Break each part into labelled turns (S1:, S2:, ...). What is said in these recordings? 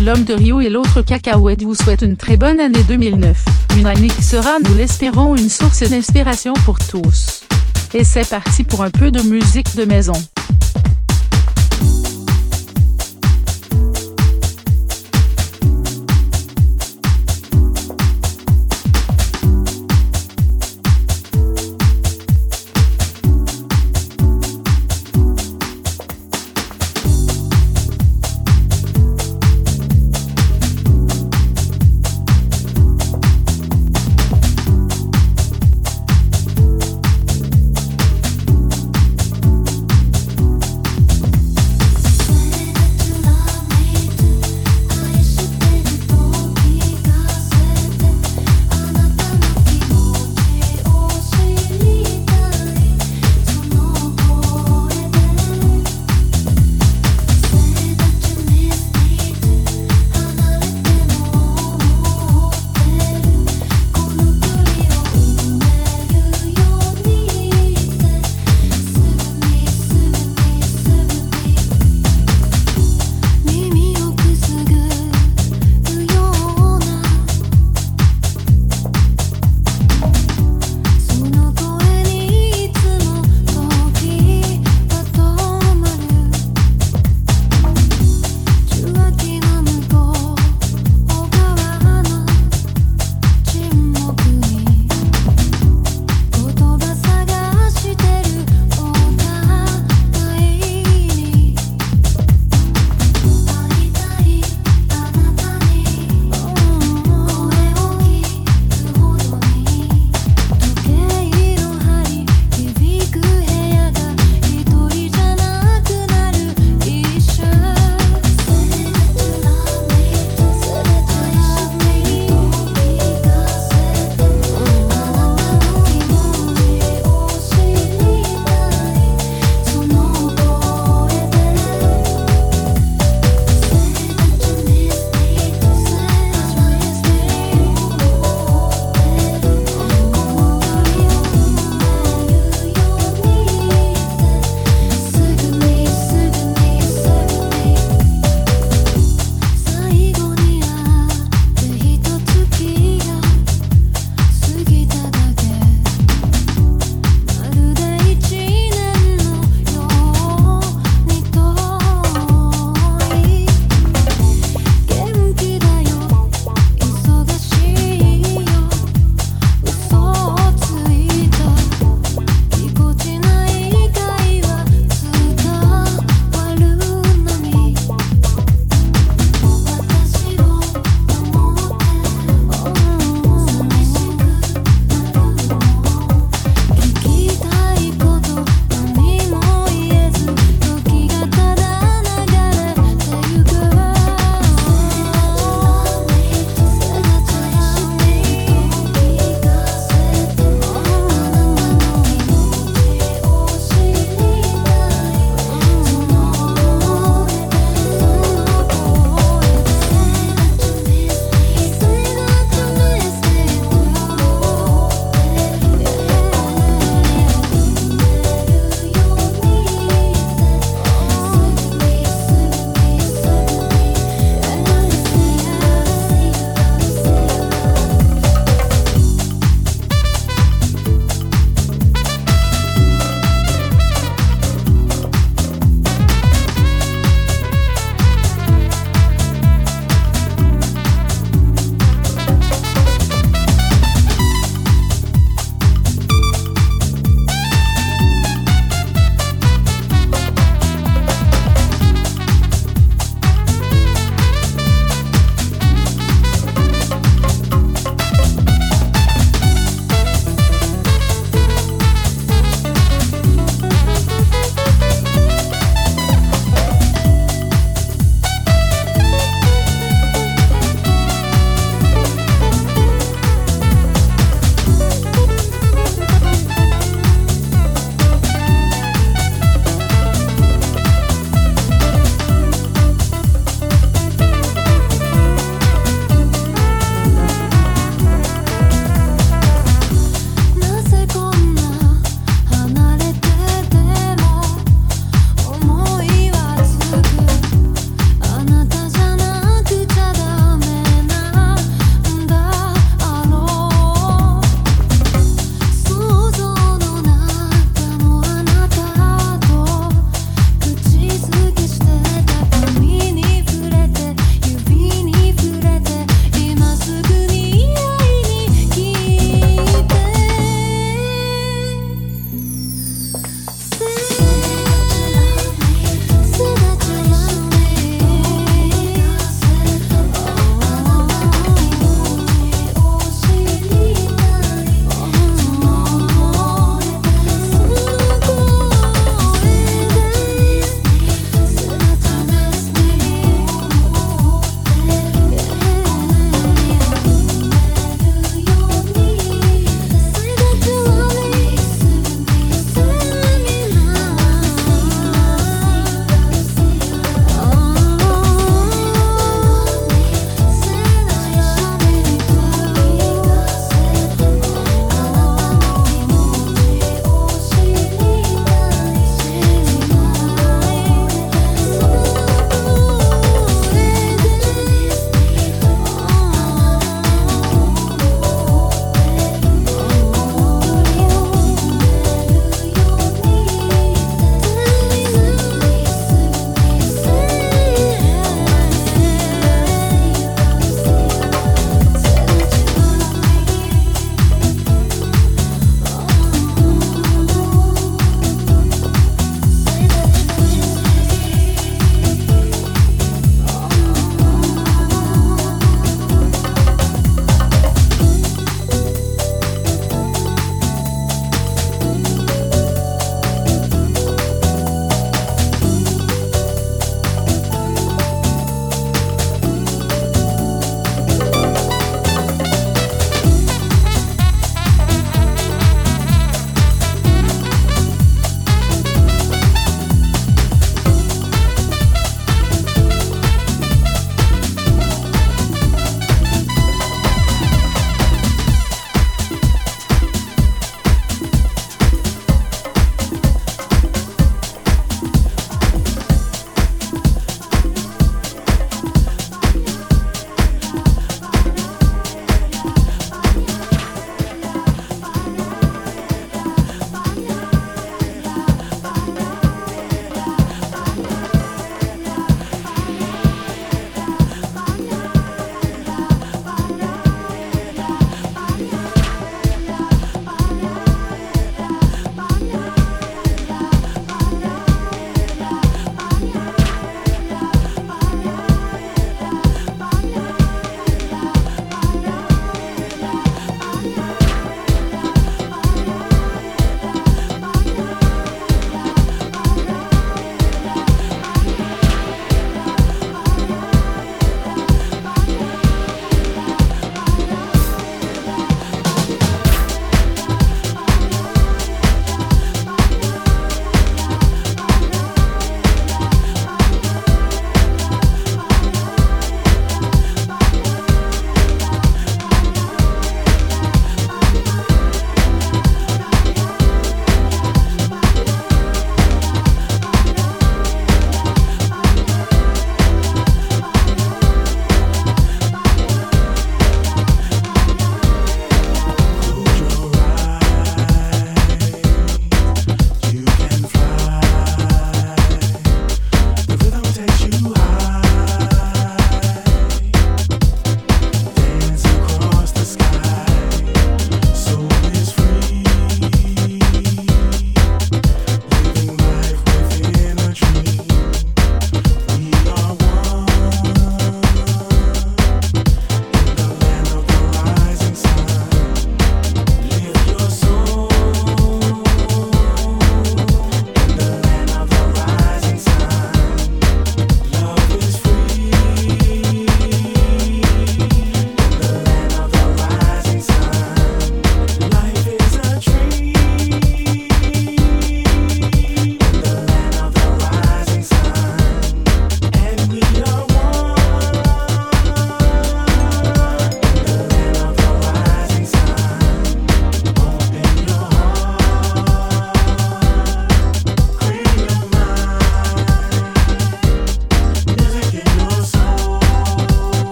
S1: l'homme de Rio et l'autre cacahuète vous souhaite une très bonne année 2009. Une année qui sera, nous l'espérons, une source d'inspiration pour tous. Et c'est parti pour un peu de musique de maison.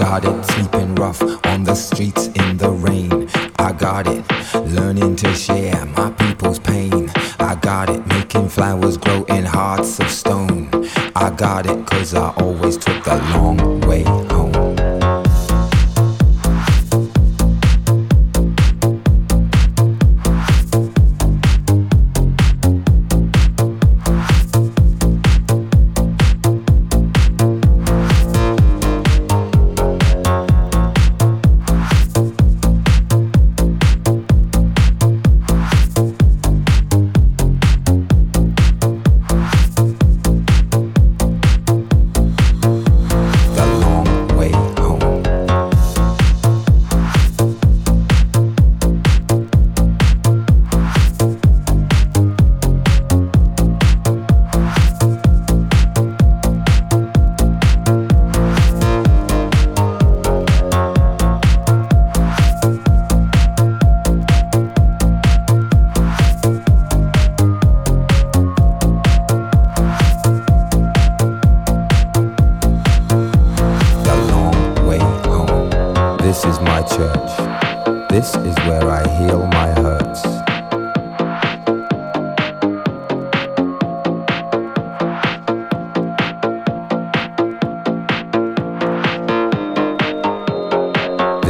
S2: got it, sleeping rough on the streets in the rain. I got it, learning to share my people's pain. I got it, making flowers grow in hearts of stone. I got it, cause I always took the long way.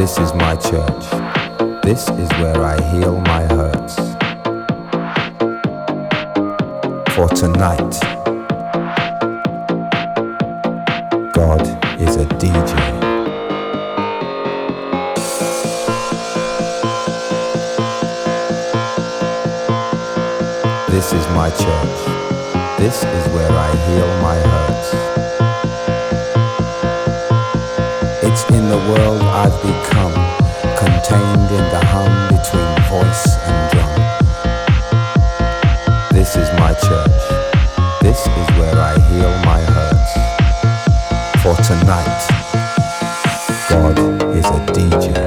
S2: This is my church. This is where I heal my hurts. For tonight, God is a DJ. This is my church. This is where I heal my hurts. It's in the world I've become, contained in the hum between voice and drum. This is my church. This is where I heal my hurts. For tonight, God is a DJ.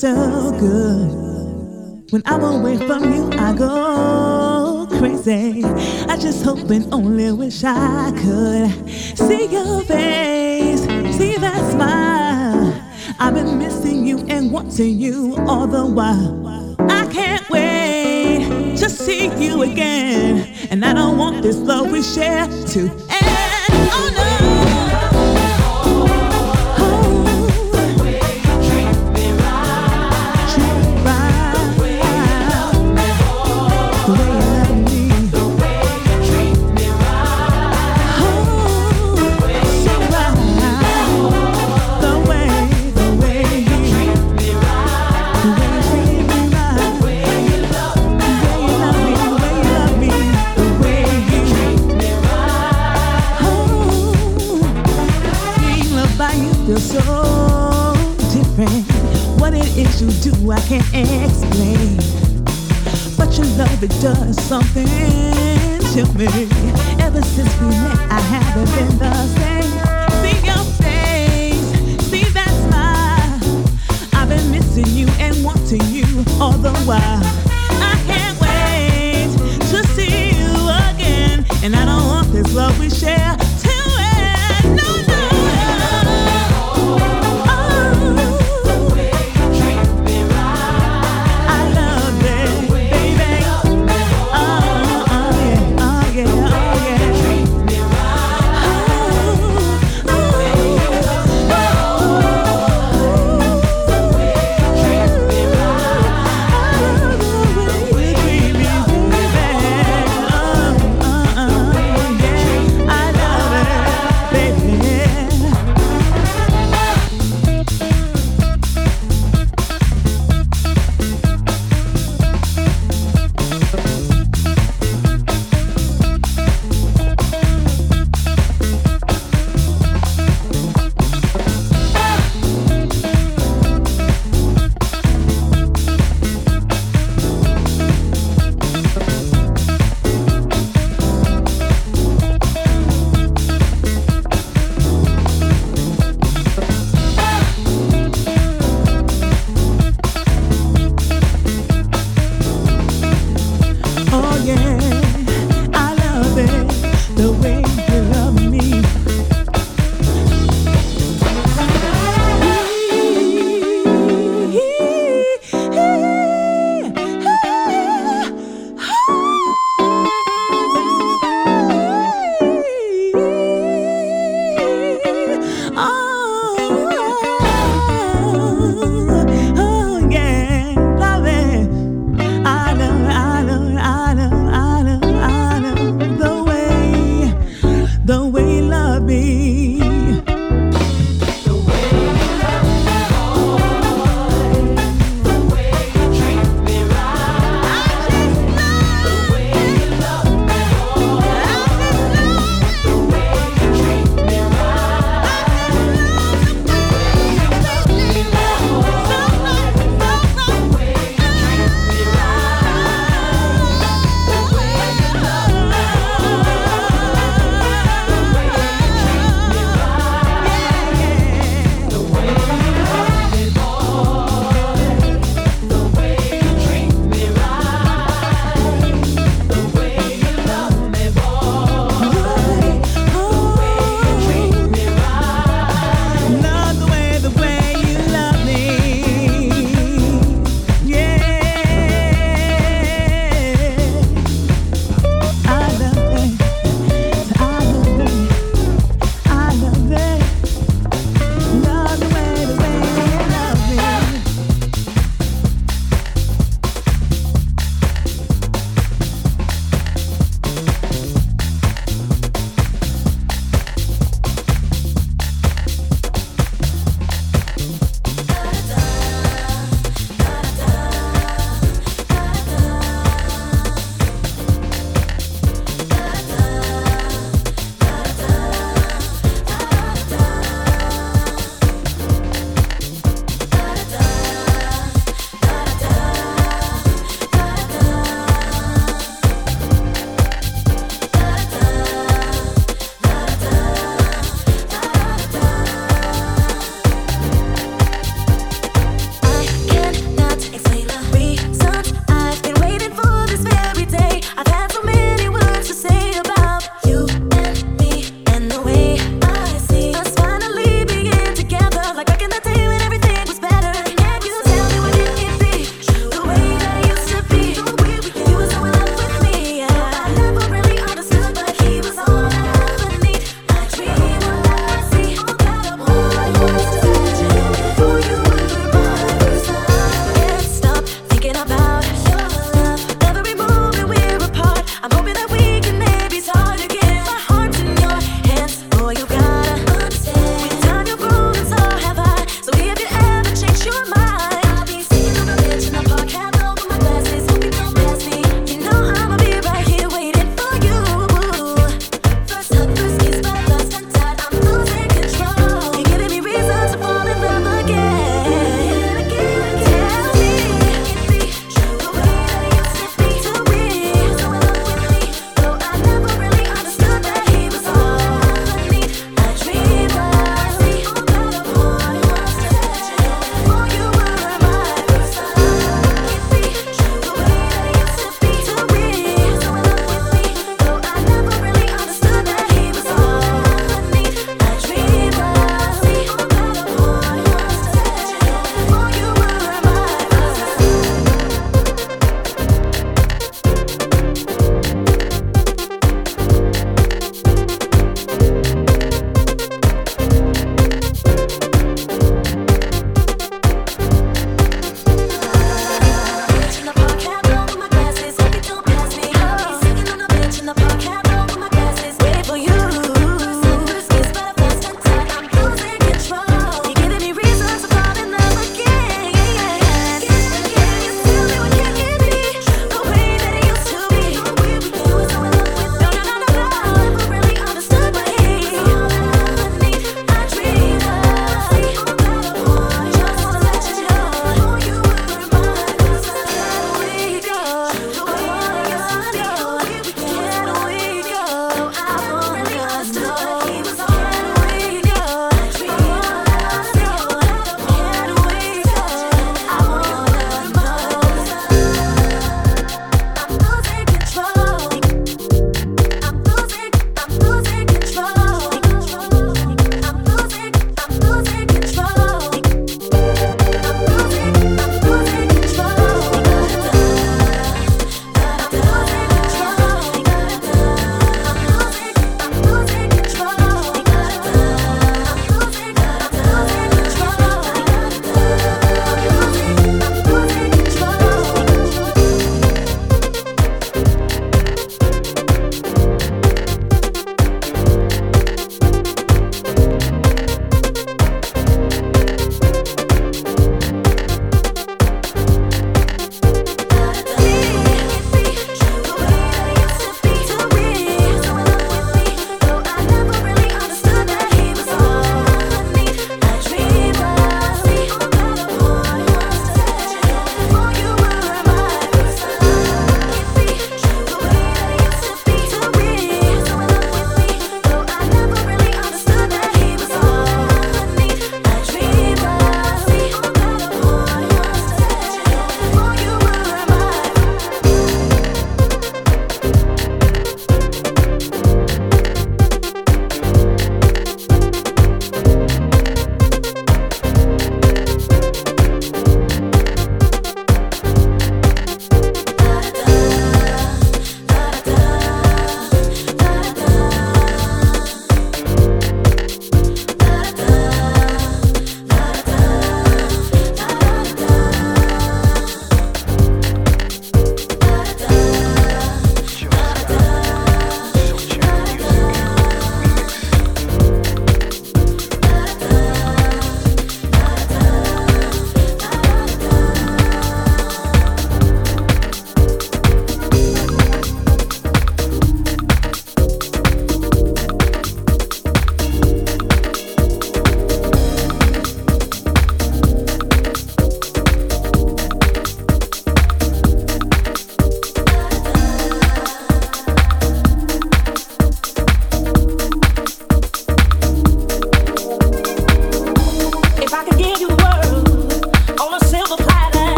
S3: So good. When I'm away from you, I go crazy. I just hope and only wish I could see your face, see that smile. I've been missing you and wanting you all the while. I can't wait to see you again, and I don't want this love we share to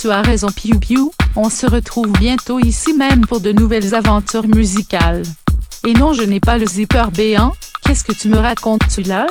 S1: tu as raison Piu Piu, on se retrouve bientôt ici même pour de nouvelles aventures musicales. Et non, je n'ai pas le zipper béant, qu'est-ce que tu me racontes-tu là?